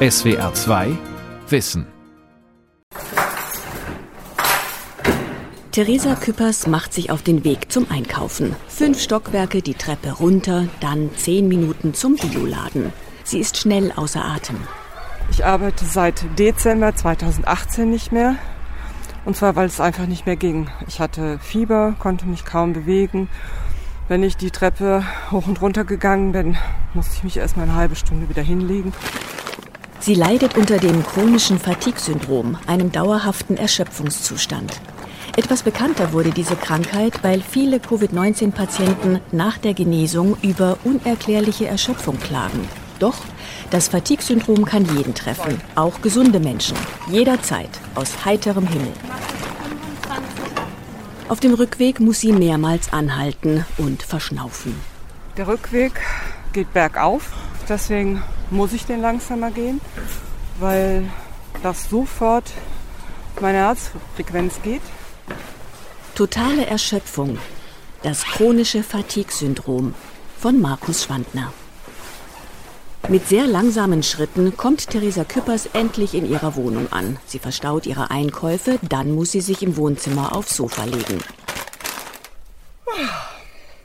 SWR 2 Wissen. Theresa Küppers macht sich auf den Weg zum Einkaufen. Fünf Stockwerke die Treppe runter, dann zehn Minuten zum Bioladen. Sie ist schnell außer Atem. Ich arbeite seit Dezember 2018 nicht mehr. Und zwar, weil es einfach nicht mehr ging. Ich hatte Fieber, konnte mich kaum bewegen. Wenn ich die Treppe hoch und runter gegangen bin, musste ich mich erst mal eine halbe Stunde wieder hinlegen. Sie leidet unter dem chronischen Fatigue-Syndrom, einem dauerhaften Erschöpfungszustand. Etwas bekannter wurde diese Krankheit, weil viele Covid-19-Patienten nach der Genesung über unerklärliche Erschöpfung klagen. Doch das Fatigue-Syndrom kann jeden treffen, auch gesunde Menschen, jederzeit, aus heiterem Himmel. Auf dem Rückweg muss sie mehrmals anhalten und verschnaufen. Der Rückweg geht bergauf, deswegen muss ich den langsamer gehen, weil das sofort meine Herzfrequenz geht. Totale Erschöpfung, das chronische Fatigue-Syndrom von Markus Schwandner. Mit sehr langsamen Schritten kommt Theresa Küppers endlich in ihrer Wohnung an. Sie verstaut ihre Einkäufe, dann muss sie sich im Wohnzimmer aufs Sofa legen.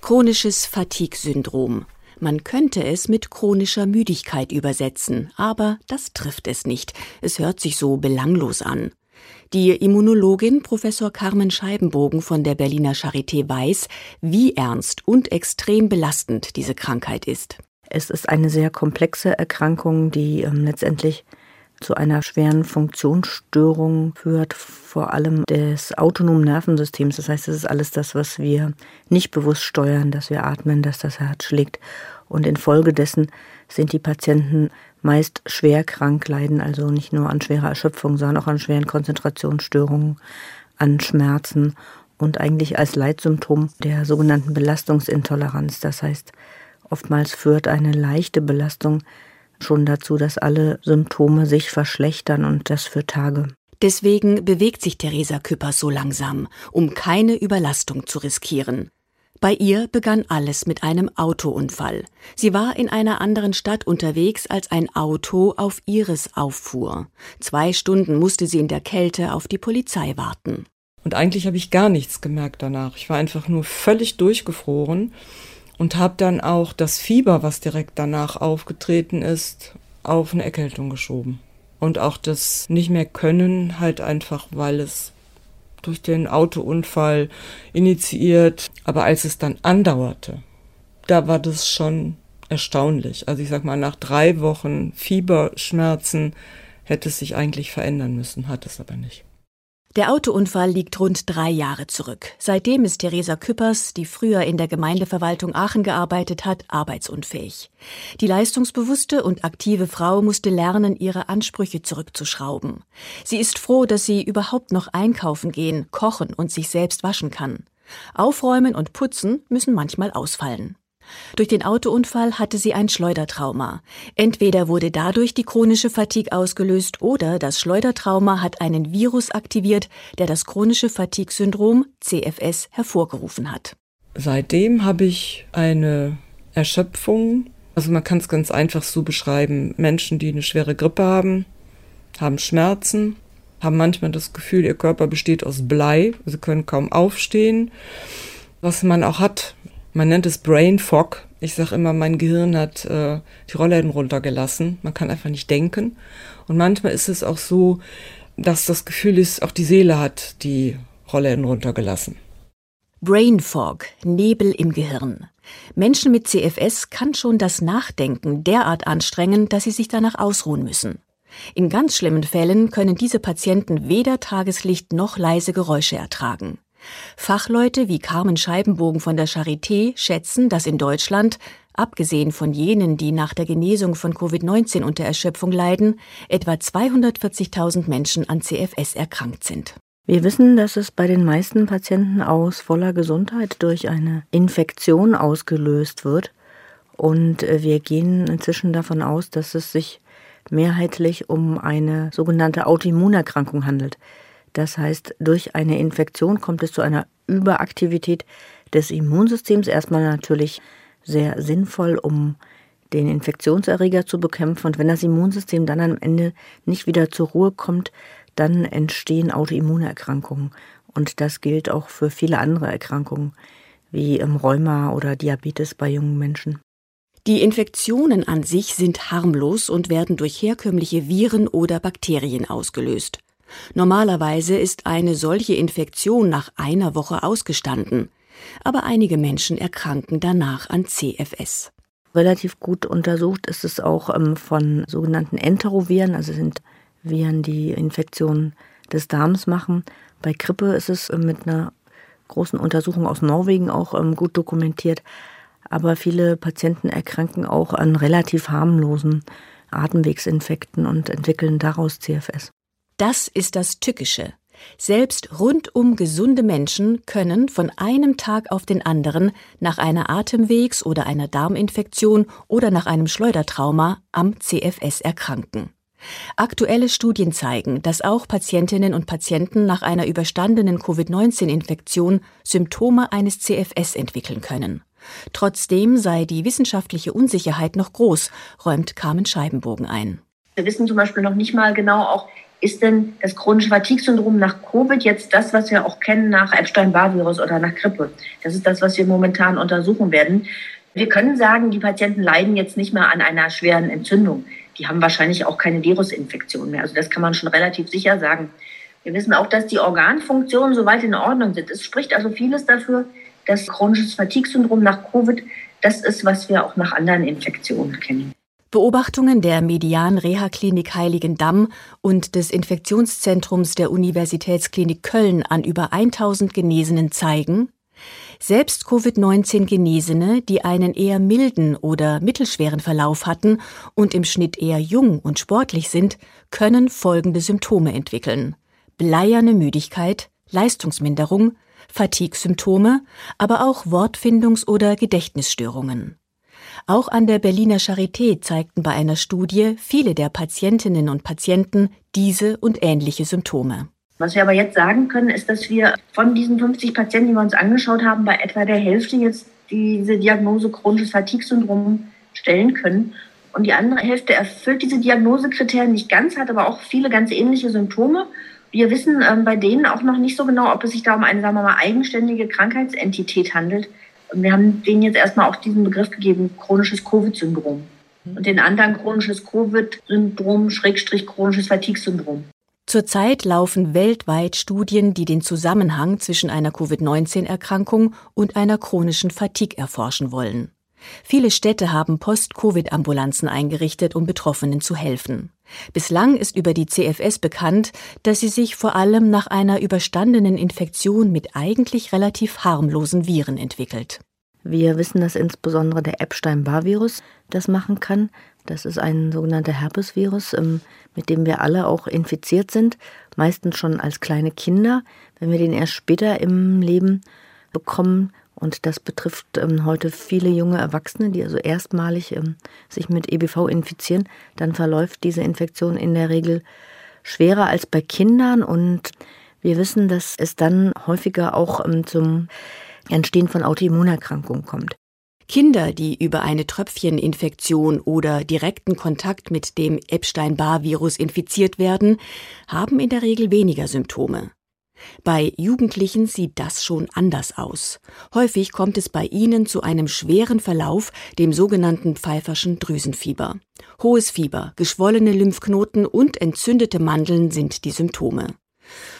Chronisches Fatigue-Syndrom. Man könnte es mit chronischer Müdigkeit übersetzen, aber das trifft es nicht. Es hört sich so belanglos an. Die Immunologin Professor Carmen Scheibenbogen von der Berliner Charité weiß, wie ernst und extrem belastend diese Krankheit ist. Es ist eine sehr komplexe Erkrankung, die ähm, letztendlich zu einer schweren Funktionsstörung führt, vor allem des autonomen Nervensystems. Das heißt, es ist alles das, was wir nicht bewusst steuern, dass wir atmen, dass das Herz schlägt. Und infolgedessen sind die Patienten meist schwer krank, leiden also nicht nur an schwerer Erschöpfung, sondern auch an schweren Konzentrationsstörungen, an Schmerzen und eigentlich als Leitsymptom der sogenannten Belastungsintoleranz. Das heißt, Oftmals führt eine leichte Belastung schon dazu, dass alle Symptome sich verschlechtern und das für Tage. Deswegen bewegt sich Theresa Küppers so langsam, um keine Überlastung zu riskieren. Bei ihr begann alles mit einem Autounfall. Sie war in einer anderen Stadt unterwegs, als ein Auto auf Iris auffuhr. Zwei Stunden musste sie in der Kälte auf die Polizei warten. Und eigentlich habe ich gar nichts gemerkt danach. Ich war einfach nur völlig durchgefroren und habe dann auch das Fieber, was direkt danach aufgetreten ist, auf eine Erkältung geschoben. Und auch das nicht mehr können, halt einfach, weil es durch den Autounfall initiiert. Aber als es dann andauerte, da war das schon erstaunlich. Also ich sag mal, nach drei Wochen Fieberschmerzen hätte es sich eigentlich verändern müssen, hat es aber nicht. Der Autounfall liegt rund drei Jahre zurück. Seitdem ist Theresa Küppers, die früher in der Gemeindeverwaltung Aachen gearbeitet hat, arbeitsunfähig. Die leistungsbewusste und aktive Frau musste lernen, ihre Ansprüche zurückzuschrauben. Sie ist froh, dass sie überhaupt noch einkaufen gehen, kochen und sich selbst waschen kann. Aufräumen und putzen müssen manchmal ausfallen. Durch den Autounfall hatte sie ein Schleudertrauma. Entweder wurde dadurch die chronische Fatigue ausgelöst oder das Schleudertrauma hat einen Virus aktiviert, der das chronische Fatigue-Syndrom CFS hervorgerufen hat. Seitdem habe ich eine Erschöpfung. Also man kann es ganz einfach so beschreiben. Menschen, die eine schwere Grippe haben, haben Schmerzen, haben manchmal das Gefühl, ihr Körper besteht aus Blei, sie können kaum aufstehen. Was man auch hat, man nennt es Brain Fog. Ich sage immer, mein Gehirn hat äh, die Rollläden runtergelassen. Man kann einfach nicht denken. Und manchmal ist es auch so, dass das Gefühl ist, auch die Seele hat die Rollläden runtergelassen. Brain Fog, Nebel im Gehirn. Menschen mit CFS kann schon das Nachdenken derart anstrengen, dass sie sich danach ausruhen müssen. In ganz schlimmen Fällen können diese Patienten weder Tageslicht noch leise Geräusche ertragen. Fachleute wie Carmen Scheibenbogen von der Charité schätzen, dass in Deutschland, abgesehen von jenen, die nach der Genesung von Covid-19 unter Erschöpfung leiden, etwa 240.000 Menschen an CFS erkrankt sind. Wir wissen, dass es bei den meisten Patienten aus voller Gesundheit durch eine Infektion ausgelöst wird. Und äh, wir gehen inzwischen davon aus, dass es sich mehrheitlich um eine sogenannte Autoimmunerkrankung handelt. Das heißt, durch eine Infektion kommt es zu einer Überaktivität des Immunsystems. Erstmal natürlich sehr sinnvoll, um den Infektionserreger zu bekämpfen. Und wenn das Immunsystem dann am Ende nicht wieder zur Ruhe kommt, dann entstehen Autoimmunerkrankungen. Und das gilt auch für viele andere Erkrankungen, wie im Rheuma oder Diabetes bei jungen Menschen. Die Infektionen an sich sind harmlos und werden durch herkömmliche Viren oder Bakterien ausgelöst. Normalerweise ist eine solche Infektion nach einer Woche ausgestanden, aber einige Menschen erkranken danach an CFS. Relativ gut untersucht ist es auch ähm, von sogenannten Enteroviren, also sind Viren, die Infektionen des Darms machen. Bei Grippe ist es ähm, mit einer großen Untersuchung aus Norwegen auch ähm, gut dokumentiert. Aber viele Patienten erkranken auch an relativ harmlosen Atemwegsinfekten und entwickeln daraus CFS. Das ist das Tückische. Selbst rundum gesunde Menschen können von einem Tag auf den anderen nach einer Atemwegs- oder einer Darminfektion oder nach einem Schleudertrauma am CFS erkranken. Aktuelle Studien zeigen, dass auch Patientinnen und Patienten nach einer überstandenen Covid-19-Infektion Symptome eines CFS entwickeln können. Trotzdem sei die wissenschaftliche Unsicherheit noch groß, räumt Carmen Scheibenbogen ein. Wir wissen zum Beispiel noch nicht mal genau auch, ist denn das chronische Fatigue-Syndrom nach Covid jetzt das, was wir auch kennen nach Epstein-Barr-Virus oder nach Grippe? Das ist das, was wir momentan untersuchen werden. Wir können sagen, die Patienten leiden jetzt nicht mehr an einer schweren Entzündung. Die haben wahrscheinlich auch keine Virusinfektion mehr. Also das kann man schon relativ sicher sagen. Wir wissen auch, dass die Organfunktionen soweit in Ordnung sind. Es spricht also vieles dafür, dass chronisches Fatigue-Syndrom nach Covid das ist, was wir auch nach anderen Infektionen kennen. Beobachtungen der Median Reha-Klinik Heiligendamm und des Infektionszentrums der Universitätsklinik Köln an über 1000 Genesenen zeigen, selbst Covid-19 Genesene, die einen eher milden oder mittelschweren Verlauf hatten und im Schnitt eher jung und sportlich sind, können folgende Symptome entwickeln. Bleierne Müdigkeit, Leistungsminderung, Fatigue-Symptome, aber auch Wortfindungs- oder Gedächtnisstörungen. Auch an der Berliner Charité zeigten bei einer Studie viele der Patientinnen und Patienten diese und ähnliche Symptome. Was wir aber jetzt sagen können, ist, dass wir von diesen 50 Patienten, die wir uns angeschaut haben, bei etwa der Hälfte jetzt diese Diagnose chronisches Fatigue-Syndrom stellen können. Und die andere Hälfte erfüllt diese Diagnosekriterien nicht ganz, hat aber auch viele ganz ähnliche Symptome. Wir wissen ähm, bei denen auch noch nicht so genau, ob es sich da um eine, sagen wir mal, eigenständige Krankheitsentität handelt. Wir haben denen jetzt erstmal auch diesen Begriff gegeben, chronisches Covid-Syndrom. Und den anderen chronisches Covid-Syndrom, Schrägstrich chronisches Fatigue-Syndrom. Zurzeit laufen weltweit Studien, die den Zusammenhang zwischen einer Covid-19-Erkrankung und einer chronischen Fatigue erforschen wollen. Viele Städte haben Post-Covid-Ambulanzen eingerichtet, um Betroffenen zu helfen. Bislang ist über die CFS bekannt, dass sie sich vor allem nach einer überstandenen Infektion mit eigentlich relativ harmlosen Viren entwickelt. Wir wissen, dass insbesondere der Epstein-Barr-Virus das machen kann. Das ist ein sogenannter Herpesvirus, ähm, mit dem wir alle auch infiziert sind, meistens schon als kleine Kinder. Wenn wir den erst später im Leben bekommen, und das betrifft ähm, heute viele junge Erwachsene, die also erstmalig ähm, sich mit EBV infizieren. Dann verläuft diese Infektion in der Regel schwerer als bei Kindern. Und wir wissen, dass es dann häufiger auch ähm, zum Entstehen von Autoimmunerkrankungen kommt. Kinder, die über eine Tröpfcheninfektion oder direkten Kontakt mit dem Epstein-Barr-Virus infiziert werden, haben in der Regel weniger Symptome. Bei Jugendlichen sieht das schon anders aus. Häufig kommt es bei ihnen zu einem schweren Verlauf, dem sogenannten Pfeiferschen Drüsenfieber. Hohes Fieber, geschwollene Lymphknoten und entzündete Mandeln sind die Symptome.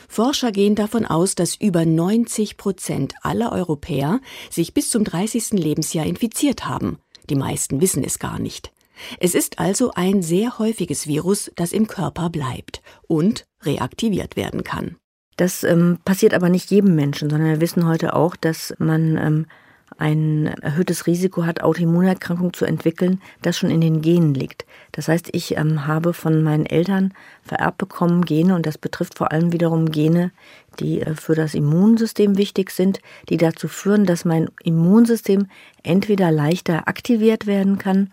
Forscher gehen davon aus, dass über 90 Prozent aller Europäer sich bis zum 30. Lebensjahr infiziert haben. Die meisten wissen es gar nicht. Es ist also ein sehr häufiges Virus, das im Körper bleibt und reaktiviert werden kann. Das ähm, passiert aber nicht jedem Menschen, sondern wir wissen heute auch, dass man ähm, ein erhöhtes Risiko hat, Autoimmunerkrankungen zu entwickeln, das schon in den Genen liegt. Das heißt, ich ähm, habe von meinen Eltern vererbt bekommen Gene und das betrifft vor allem wiederum Gene, die äh, für das Immunsystem wichtig sind, die dazu führen, dass mein Immunsystem entweder leichter aktiviert werden kann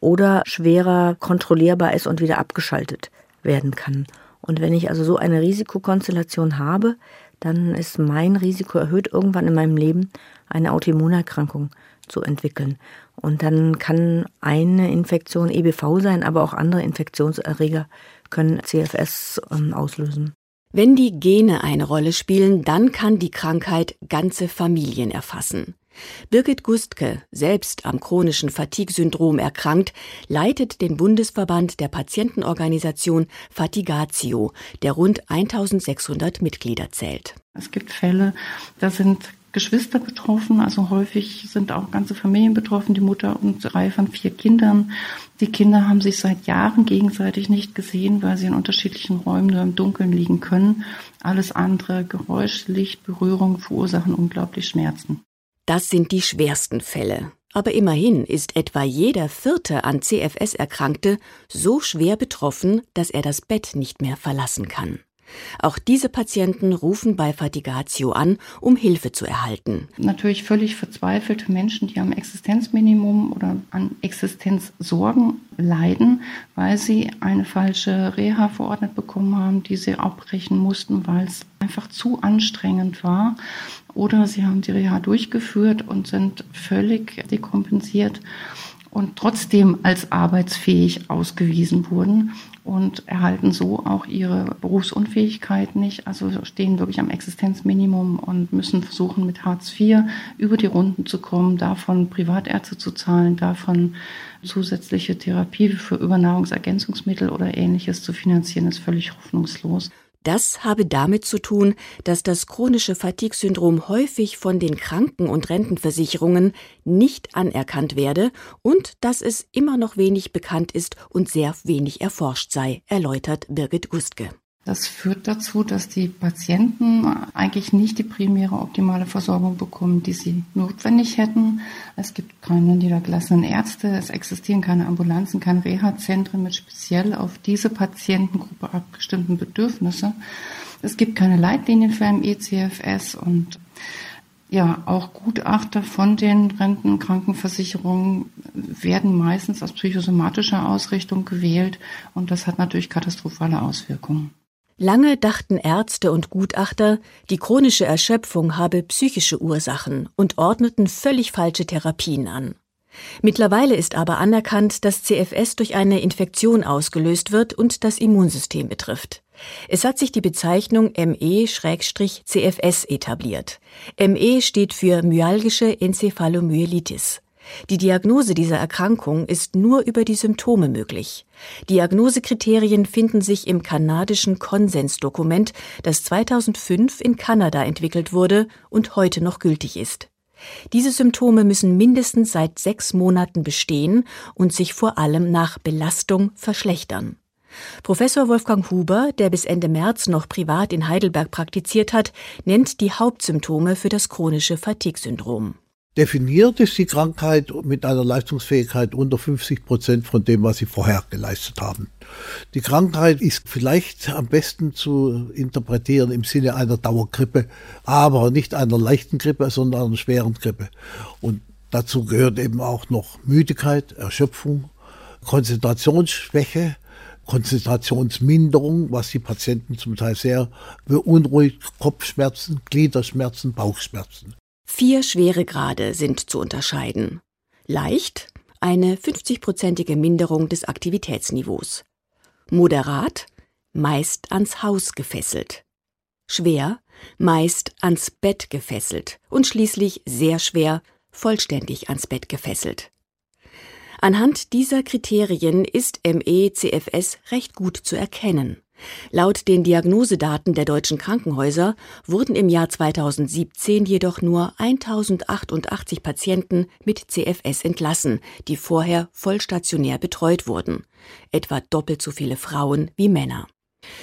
oder schwerer kontrollierbar ist und wieder abgeschaltet werden kann. Und wenn ich also so eine Risikokonstellation habe, dann ist mein Risiko erhöht, irgendwann in meinem Leben eine Autoimmunerkrankung zu entwickeln. Und dann kann eine Infektion EBV sein, aber auch andere Infektionserreger können CFS ähm, auslösen. Wenn die Gene eine Rolle spielen, dann kann die Krankheit ganze Familien erfassen. Birgit Gustke, selbst am chronischen Fatigue-Syndrom erkrankt, leitet den Bundesverband der Patientenorganisation Fatigatio, der rund 1600 Mitglieder zählt. Es gibt Fälle, da sind Geschwister betroffen, also häufig sind auch ganze Familien betroffen, die Mutter und drei von vier Kindern. Die Kinder haben sich seit Jahren gegenseitig nicht gesehen, weil sie in unterschiedlichen Räumen nur im Dunkeln liegen können. Alles andere, Geräusch, Licht, Berührung verursachen unglaublich Schmerzen. Das sind die schwersten Fälle. Aber immerhin ist etwa jeder vierte an CFS Erkrankte so schwer betroffen, dass er das Bett nicht mehr verlassen kann. Auch diese Patienten rufen bei Fatigatio an, um Hilfe zu erhalten. Natürlich völlig verzweifelte Menschen, die am Existenzminimum oder an Existenzsorgen leiden, weil sie eine falsche Reha verordnet bekommen haben, die sie abbrechen mussten, weil es einfach zu anstrengend war. Oder sie haben die Reha durchgeführt und sind völlig dekompensiert und trotzdem als arbeitsfähig ausgewiesen wurden und erhalten so auch ihre Berufsunfähigkeit nicht, also stehen wirklich am Existenzminimum und müssen versuchen, mit Hartz IV über die Runden zu kommen, davon Privatärzte zu zahlen, davon zusätzliche Therapie für Übernahrungsergänzungsmittel oder ähnliches zu finanzieren, ist völlig hoffnungslos. Das habe damit zu tun, dass das chronische Fatigue-Syndrom häufig von den Kranken- und Rentenversicherungen nicht anerkannt werde und dass es immer noch wenig bekannt ist und sehr wenig erforscht sei, erläutert Birgit Gustke. Das führt dazu, dass die Patienten eigentlich nicht die primäre optimale Versorgung bekommen, die sie notwendig hätten. Es gibt keine niedergelassenen Ärzte, es existieren keine Ambulanzen, keine Reha-Zentren mit speziell auf diese Patientengruppe abgestimmten Bedürfnisse. Es gibt keine Leitlinien für ME-CFS und ja, auch Gutachter von den Renten- und Krankenversicherungen werden meistens aus psychosomatischer Ausrichtung gewählt und das hat natürlich katastrophale Auswirkungen. Lange dachten Ärzte und Gutachter, die chronische Erschöpfung habe psychische Ursachen und ordneten völlig falsche Therapien an. Mittlerweile ist aber anerkannt, dass CFS durch eine Infektion ausgelöst wird und das Immunsystem betrifft. Es hat sich die Bezeichnung ME-CFS etabliert. ME steht für myalgische Enzephalomyelitis. Die Diagnose dieser Erkrankung ist nur über die Symptome möglich. Diagnosekriterien finden sich im kanadischen Konsensdokument, das 2005 in Kanada entwickelt wurde und heute noch gültig ist. Diese Symptome müssen mindestens seit sechs Monaten bestehen und sich vor allem nach Belastung verschlechtern. Professor Wolfgang Huber, der bis Ende März noch privat in Heidelberg praktiziert hat, nennt die Hauptsymptome für das chronische Fatigue-Syndrom. Definiert ist die Krankheit mit einer Leistungsfähigkeit unter 50 Prozent von dem, was sie vorher geleistet haben. Die Krankheit ist vielleicht am besten zu interpretieren im Sinne einer Dauergrippe, aber nicht einer leichten Grippe, sondern einer schweren Grippe. Und dazu gehört eben auch noch Müdigkeit, Erschöpfung, Konzentrationsschwäche, Konzentrationsminderung, was die Patienten zum Teil sehr beunruhigt, Kopfschmerzen, Gliederschmerzen, Bauchschmerzen. Vier Schweregrade sind zu unterscheiden. Leicht eine 50-prozentige Minderung des Aktivitätsniveaus. Moderat meist ans Haus gefesselt. Schwer meist ans Bett gefesselt und schließlich sehr schwer vollständig ans Bett gefesselt. Anhand dieser Kriterien ist ME-CFS recht gut zu erkennen. Laut den Diagnosedaten der deutschen Krankenhäuser wurden im Jahr 2017 jedoch nur 1088 Patienten mit CFS entlassen, die vorher vollstationär betreut wurden, etwa doppelt so viele Frauen wie Männer.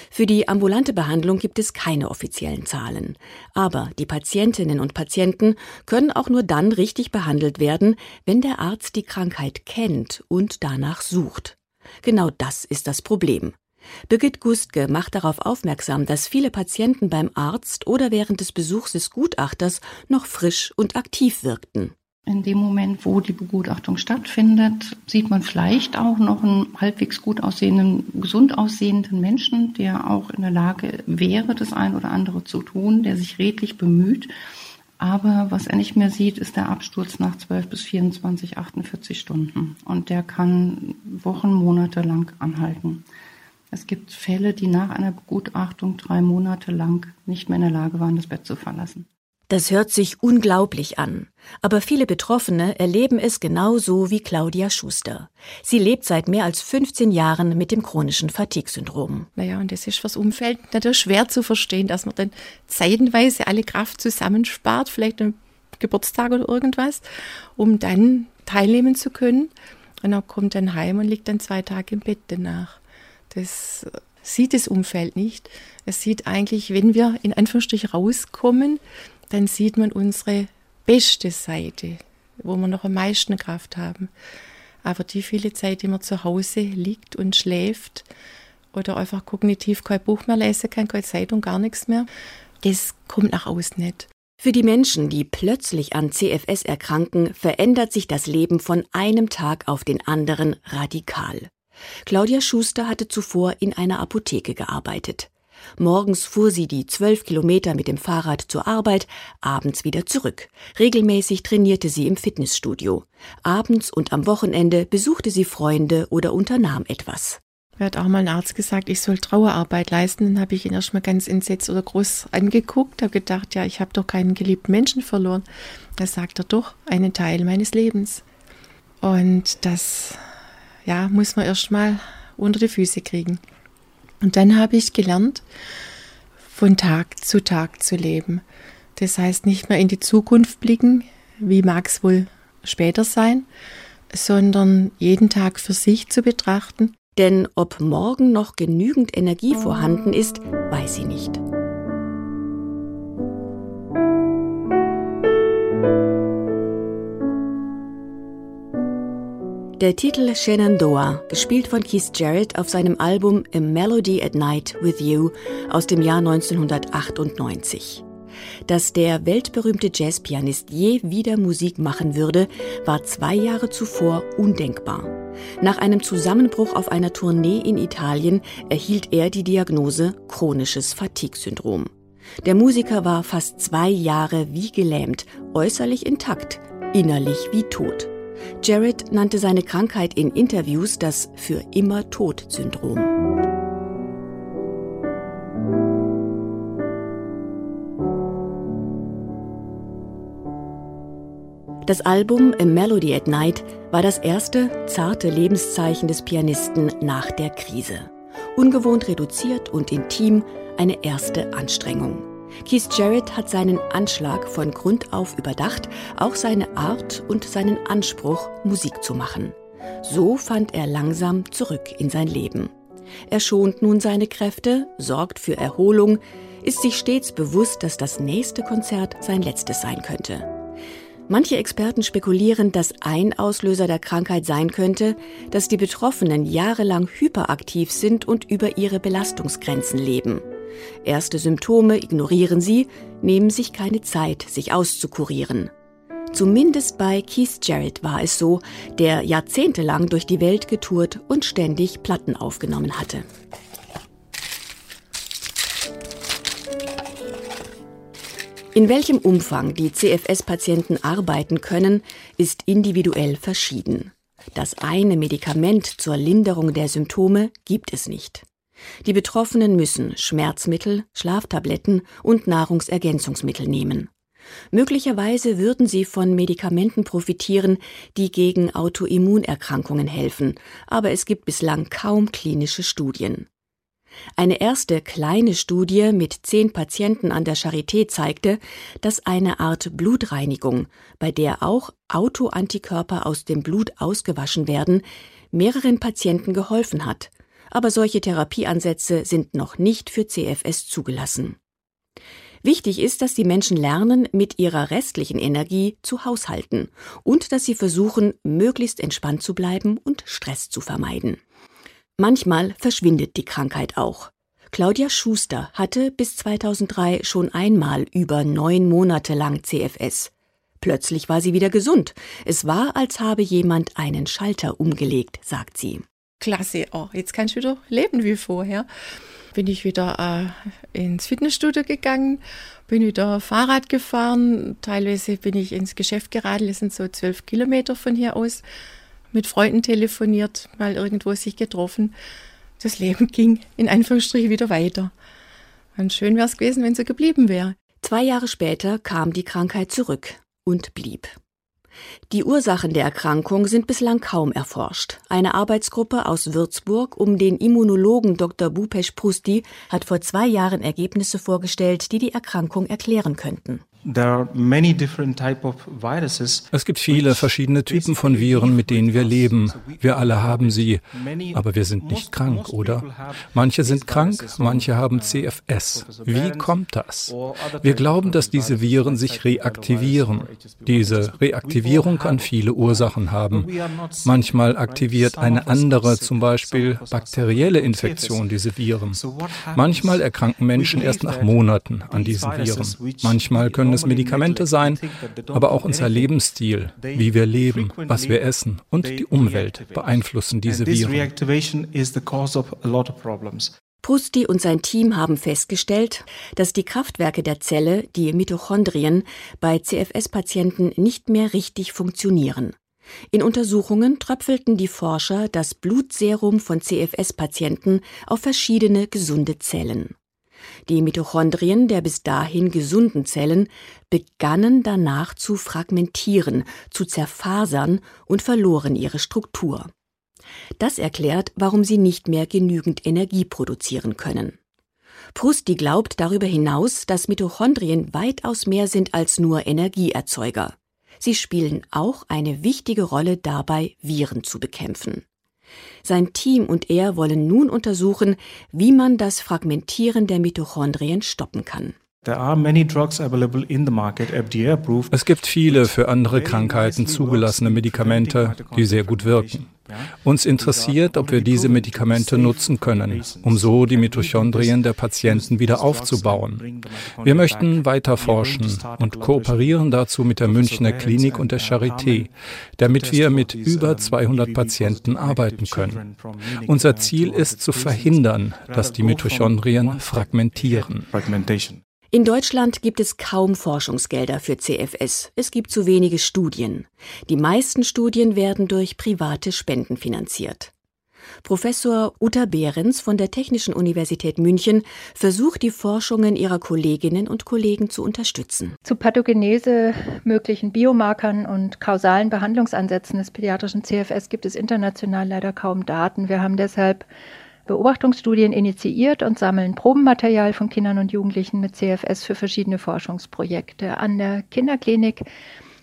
Für die ambulante Behandlung gibt es keine offiziellen Zahlen. Aber die Patientinnen und Patienten können auch nur dann richtig behandelt werden, wenn der Arzt die Krankheit kennt und danach sucht. Genau das ist das Problem. Birgit Gustke macht darauf aufmerksam, dass viele Patienten beim Arzt oder während des Besuchs des Gutachters noch frisch und aktiv wirkten. In dem Moment, wo die Begutachtung stattfindet, sieht man vielleicht auch noch einen halbwegs gut aussehenden, gesund aussehenden Menschen, der auch in der Lage wäre, das ein oder andere zu tun, der sich redlich bemüht. Aber was er nicht mehr sieht, ist der Absturz nach 12 bis 24, 48 Stunden. Und der kann Wochen, Monate lang anhalten. Es gibt Fälle, die nach einer Begutachtung drei Monate lang nicht mehr in der Lage waren, das Bett zu verlassen. Das hört sich unglaublich an, aber viele Betroffene erleben es genauso wie Claudia Schuster. Sie lebt seit mehr als 15 Jahren mit dem chronischen Fatigue-Syndrom. Naja, und das ist fürs Umfeld natürlich schwer zu verstehen, dass man dann zeitenweise alle Kraft zusammenspart, vielleicht am Geburtstag oder irgendwas, um dann teilnehmen zu können. Und dann kommt dann heim und liegt dann zwei Tage im Bett danach. Das sieht das Umfeld nicht. Es sieht eigentlich, wenn wir in Anführungsstrichen rauskommen, dann sieht man unsere beste Seite, wo wir noch am meisten Kraft haben. Aber die viele Zeit, die man zu Hause liegt und schläft oder einfach kognitiv kein Buch mehr lesen kann, keine Zeitung, gar nichts mehr, das kommt nach außen nicht. Für die Menschen, die plötzlich an CFS erkranken, verändert sich das Leben von einem Tag auf den anderen radikal. Claudia Schuster hatte zuvor in einer Apotheke gearbeitet. Morgens fuhr sie die zwölf Kilometer mit dem Fahrrad zur Arbeit, abends wieder zurück. Regelmäßig trainierte sie im Fitnessstudio. Abends und am Wochenende besuchte sie Freunde oder unternahm etwas. Er hat auch mal ein Arzt gesagt, ich soll Trauerarbeit leisten. Dann habe ich ihn erstmal ganz entsetzt oder groß angeguckt, habe gedacht, ja, ich habe doch keinen geliebten Menschen verloren. Da sagt er doch, einen Teil meines Lebens. Und das, ja, muss man erstmal unter die Füße kriegen. Und dann habe ich gelernt, von Tag zu Tag zu leben. Das heißt, nicht mehr in die Zukunft blicken, wie mag es wohl später sein, sondern jeden Tag für sich zu betrachten. Denn ob morgen noch genügend Energie vorhanden ist, weiß sie nicht. Der Titel Shenandoah, gespielt von Keith Jarrett auf seinem Album A Melody at Night with You aus dem Jahr 1998. Dass der weltberühmte Jazzpianist je wieder Musik machen würde, war zwei Jahre zuvor undenkbar. Nach einem Zusammenbruch auf einer Tournee in Italien erhielt er die Diagnose chronisches Fatigue-Syndrom. Der Musiker war fast zwei Jahre wie gelähmt, äußerlich intakt, innerlich wie tot. Jared nannte seine Krankheit in Interviews das Für immer Tod-Syndrom. Das Album A Melody at Night war das erste zarte Lebenszeichen des Pianisten nach der Krise. Ungewohnt reduziert und intim eine erste Anstrengung. Keith Jarrett hat seinen Anschlag von Grund auf überdacht, auch seine Art und seinen Anspruch, Musik zu machen. So fand er langsam zurück in sein Leben. Er schont nun seine Kräfte, sorgt für Erholung, ist sich stets bewusst, dass das nächste Konzert sein letztes sein könnte. Manche Experten spekulieren, dass ein Auslöser der Krankheit sein könnte, dass die Betroffenen jahrelang hyperaktiv sind und über ihre Belastungsgrenzen leben. Erste Symptome ignorieren sie, nehmen sich keine Zeit, sich auszukurieren. Zumindest bei Keith Jarrett war es so, der jahrzehntelang durch die Welt getourt und ständig Platten aufgenommen hatte. In welchem Umfang die CFS-Patienten arbeiten können, ist individuell verschieden. Das eine Medikament zur Linderung der Symptome gibt es nicht. Die Betroffenen müssen Schmerzmittel, Schlaftabletten und Nahrungsergänzungsmittel nehmen. Möglicherweise würden sie von Medikamenten profitieren, die gegen Autoimmunerkrankungen helfen, aber es gibt bislang kaum klinische Studien. Eine erste kleine Studie mit zehn Patienten an der Charité zeigte, dass eine Art Blutreinigung, bei der auch Autoantikörper aus dem Blut ausgewaschen werden, mehreren Patienten geholfen hat aber solche Therapieansätze sind noch nicht für CFS zugelassen. Wichtig ist, dass die Menschen lernen, mit ihrer restlichen Energie zu haushalten und dass sie versuchen, möglichst entspannt zu bleiben und Stress zu vermeiden. Manchmal verschwindet die Krankheit auch. Claudia Schuster hatte bis 2003 schon einmal über neun Monate lang CFS. Plötzlich war sie wieder gesund. Es war, als habe jemand einen Schalter umgelegt, sagt sie klasse, oh, jetzt kannst du wieder leben wie vorher. bin ich wieder äh, ins Fitnessstudio gegangen, bin wieder Fahrrad gefahren. Teilweise bin ich ins Geschäft geradelt, das sind so zwölf Kilometer von hier aus. Mit Freunden telefoniert, mal irgendwo sich getroffen. Das Leben ging in Anführungsstrichen wieder weiter. Und schön wäre es gewesen, wenn sie geblieben wäre. Zwei Jahre später kam die Krankheit zurück und blieb. Die Ursachen der Erkrankung sind bislang kaum erforscht. Eine Arbeitsgruppe aus Würzburg um den Immunologen Dr. Bupesh Prusti hat vor zwei Jahren Ergebnisse vorgestellt, die die Erkrankung erklären könnten. Es gibt viele verschiedene Typen von Viren, mit denen wir leben. Wir alle haben sie, aber wir sind nicht krank, oder? Manche sind krank, manche haben CFS. Wie kommt das? Wir glauben, dass diese Viren sich reaktivieren. Diese Reaktivierung kann viele Ursachen haben. Manchmal aktiviert eine andere, zum Beispiel bakterielle Infektion, diese Viren. Manchmal erkranken Menschen erst nach Monaten an diesen Viren. Manchmal können es Medikamente sein, aber auch unser Lebensstil, wie wir leben, was wir essen und die Umwelt beeinflussen diese Viren. Prusti und sein Team haben festgestellt, dass die Kraftwerke der Zelle, die Mitochondrien, bei CFS-Patienten nicht mehr richtig funktionieren. In Untersuchungen tröpfelten die Forscher das Blutserum von CFS-Patienten auf verschiedene gesunde Zellen. Die Mitochondrien der bis dahin gesunden Zellen begannen danach zu fragmentieren, zu zerfasern und verloren ihre Struktur. Das erklärt, warum sie nicht mehr genügend Energie produzieren können. Prusti glaubt darüber hinaus, dass Mitochondrien weitaus mehr sind als nur Energieerzeuger. Sie spielen auch eine wichtige Rolle dabei, Viren zu bekämpfen. Sein Team und er wollen nun untersuchen, wie man das Fragmentieren der Mitochondrien stoppen kann. Es gibt viele für andere Krankheiten zugelassene Medikamente, die sehr gut wirken. Uns interessiert, ob wir diese Medikamente nutzen können, um so die Mitochondrien der Patienten wieder aufzubauen. Wir möchten weiter forschen und kooperieren dazu mit der Münchner Klinik und der Charité, damit wir mit über 200 Patienten arbeiten können. Unser Ziel ist zu verhindern, dass die Mitochondrien fragmentieren. In Deutschland gibt es kaum Forschungsgelder für CFS. Es gibt zu wenige Studien. Die meisten Studien werden durch private Spenden finanziert. Professor Uta Behrens von der Technischen Universität München versucht die Forschungen ihrer Kolleginnen und Kollegen zu unterstützen. Zu Pathogenese, möglichen Biomarkern und kausalen Behandlungsansätzen des pädiatrischen CFS gibt es international leider kaum Daten. Wir haben deshalb Beobachtungsstudien initiiert und sammeln Probenmaterial von Kindern und Jugendlichen mit CFS für verschiedene Forschungsprojekte. An der Kinderklinik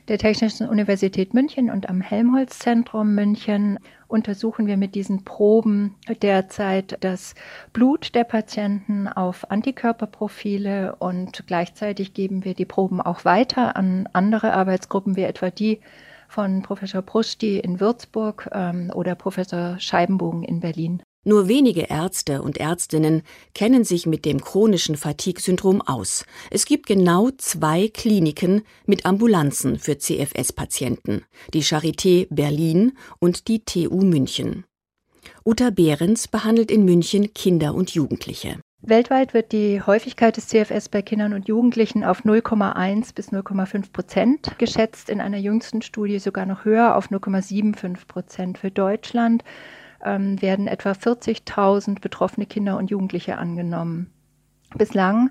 der Technischen Universität München und am Helmholtz-Zentrum München untersuchen wir mit diesen Proben derzeit das Blut der Patienten auf Antikörperprofile und gleichzeitig geben wir die Proben auch weiter an andere Arbeitsgruppen wie etwa die von Professor Prusti in Würzburg ähm, oder Professor Scheibenbogen in Berlin. Nur wenige Ärzte und Ärztinnen kennen sich mit dem chronischen Fatigue-Syndrom aus. Es gibt genau zwei Kliniken mit Ambulanzen für CFS-Patienten, die Charité Berlin und die TU München. Uta Behrens behandelt in München Kinder und Jugendliche. Weltweit wird die Häufigkeit des CFS bei Kindern und Jugendlichen auf 0,1 bis 0,5 Prozent geschätzt, in einer jüngsten Studie sogar noch höher auf 0,75 Prozent. Für Deutschland ähm, werden etwa 40.000 betroffene Kinder und Jugendliche angenommen. Bislang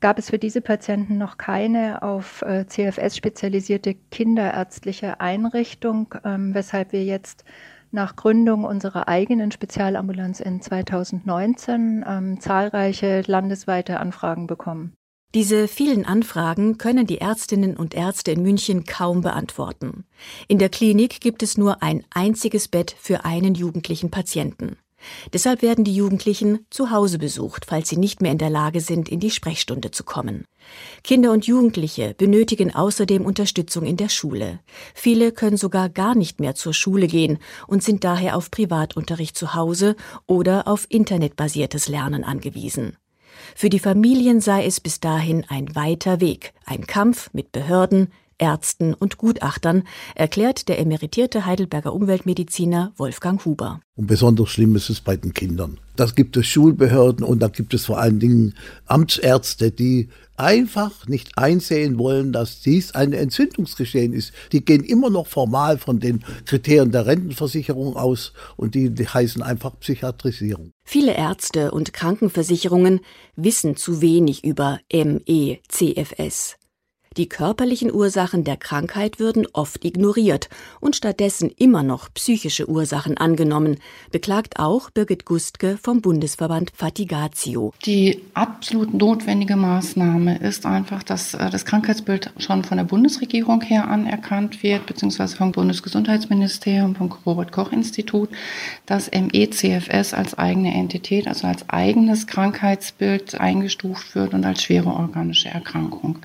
gab es für diese Patienten noch keine auf äh, CFS spezialisierte kinderärztliche Einrichtung, ähm, weshalb wir jetzt nach Gründung unserer eigenen Spezialambulanz in 2019 ähm, zahlreiche landesweite Anfragen bekommen. Diese vielen Anfragen können die Ärztinnen und Ärzte in München kaum beantworten. In der Klinik gibt es nur ein einziges Bett für einen jugendlichen Patienten. Deshalb werden die Jugendlichen zu Hause besucht, falls sie nicht mehr in der Lage sind, in die Sprechstunde zu kommen. Kinder und Jugendliche benötigen außerdem Unterstützung in der Schule. Viele können sogar gar nicht mehr zur Schule gehen und sind daher auf Privatunterricht zu Hause oder auf internetbasiertes Lernen angewiesen. Für die Familien sei es bis dahin ein weiter Weg, ein Kampf mit Behörden, Ärzten und Gutachtern, erklärt der emeritierte Heidelberger Umweltmediziner Wolfgang Huber. Und besonders schlimm ist es bei den Kindern. Das gibt es Schulbehörden und da gibt es vor allen Dingen Amtsärzte, die einfach nicht einsehen wollen, dass dies ein Entzündungsgeschehen ist. Die gehen immer noch formal von den Kriterien der Rentenversicherung aus und die, die heißen einfach Psychiatrisierung. Viele Ärzte und Krankenversicherungen wissen zu wenig über MECFS. Die körperlichen Ursachen der Krankheit würden oft ignoriert und stattdessen immer noch psychische Ursachen angenommen, beklagt auch Birgit Gustke vom Bundesverband Fatigatio. Die absolut notwendige Maßnahme ist einfach, dass äh, das Krankheitsbild schon von der Bundesregierung her anerkannt wird, beziehungsweise vom Bundesgesundheitsministerium, vom Robert Koch Institut, dass MECFS als eigene Entität, also als eigenes Krankheitsbild eingestuft wird und als schwere organische Erkrankung.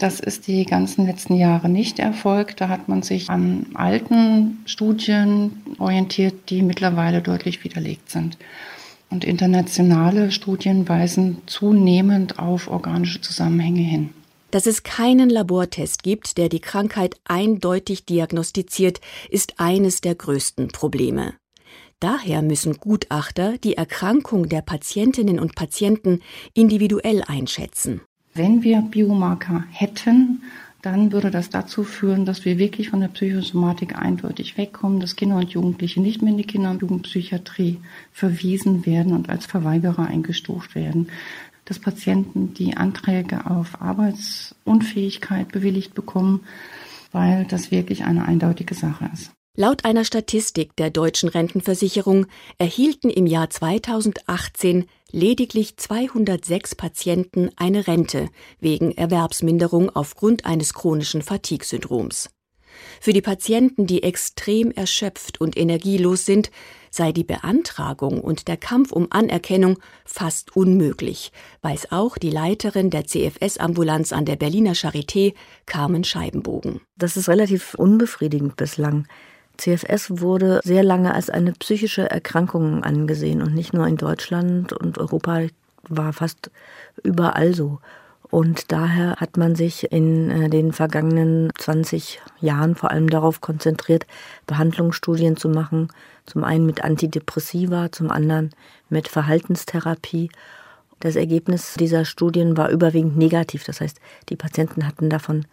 Das ist die ganzen letzten Jahre nicht erfolgt. Da hat man sich an alten Studien orientiert, die mittlerweile deutlich widerlegt sind. Und internationale Studien weisen zunehmend auf organische Zusammenhänge hin. Dass es keinen Labortest gibt, der die Krankheit eindeutig diagnostiziert, ist eines der größten Probleme. Daher müssen Gutachter die Erkrankung der Patientinnen und Patienten individuell einschätzen. Wenn wir Biomarker hätten, dann würde das dazu führen, dass wir wirklich von der Psychosomatik eindeutig wegkommen, dass Kinder und Jugendliche nicht mehr in die Kinder- und Jugendpsychiatrie verwiesen werden und als Verweigerer eingestuft werden, dass Patienten die Anträge auf Arbeitsunfähigkeit bewilligt bekommen, weil das wirklich eine eindeutige Sache ist. Laut einer Statistik der deutschen Rentenversicherung erhielten im Jahr 2018 lediglich 206 Patienten eine Rente wegen Erwerbsminderung aufgrund eines chronischen Fatigue-Syndroms. Für die Patienten, die extrem erschöpft und energielos sind, sei die Beantragung und der Kampf um Anerkennung fast unmöglich, weiß auch die Leiterin der CFS-Ambulanz an der Berliner Charité, Carmen Scheibenbogen. Das ist relativ unbefriedigend bislang. CFS wurde sehr lange als eine psychische Erkrankung angesehen und nicht nur in Deutschland und Europa war fast überall so. Und daher hat man sich in äh, den vergangenen 20 Jahren vor allem darauf konzentriert, Behandlungsstudien zu machen. Zum einen mit Antidepressiva, zum anderen mit Verhaltenstherapie. Das Ergebnis dieser Studien war überwiegend negativ. Das heißt, die Patienten hatten davon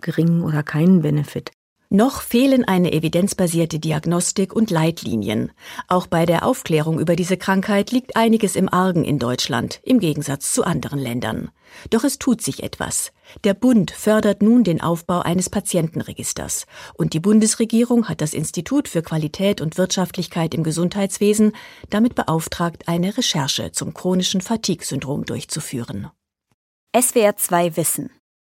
geringen oder keinen Benefit. Noch fehlen eine evidenzbasierte Diagnostik und Leitlinien. Auch bei der Aufklärung über diese Krankheit liegt einiges im Argen in Deutschland, im Gegensatz zu anderen Ländern. Doch es tut sich etwas. Der Bund fördert nun den Aufbau eines Patientenregisters. Und die Bundesregierung hat das Institut für Qualität und Wirtschaftlichkeit im Gesundheitswesen damit beauftragt, eine Recherche zum chronischen Fatigue-Syndrom durchzuführen. SWR 2 Wissen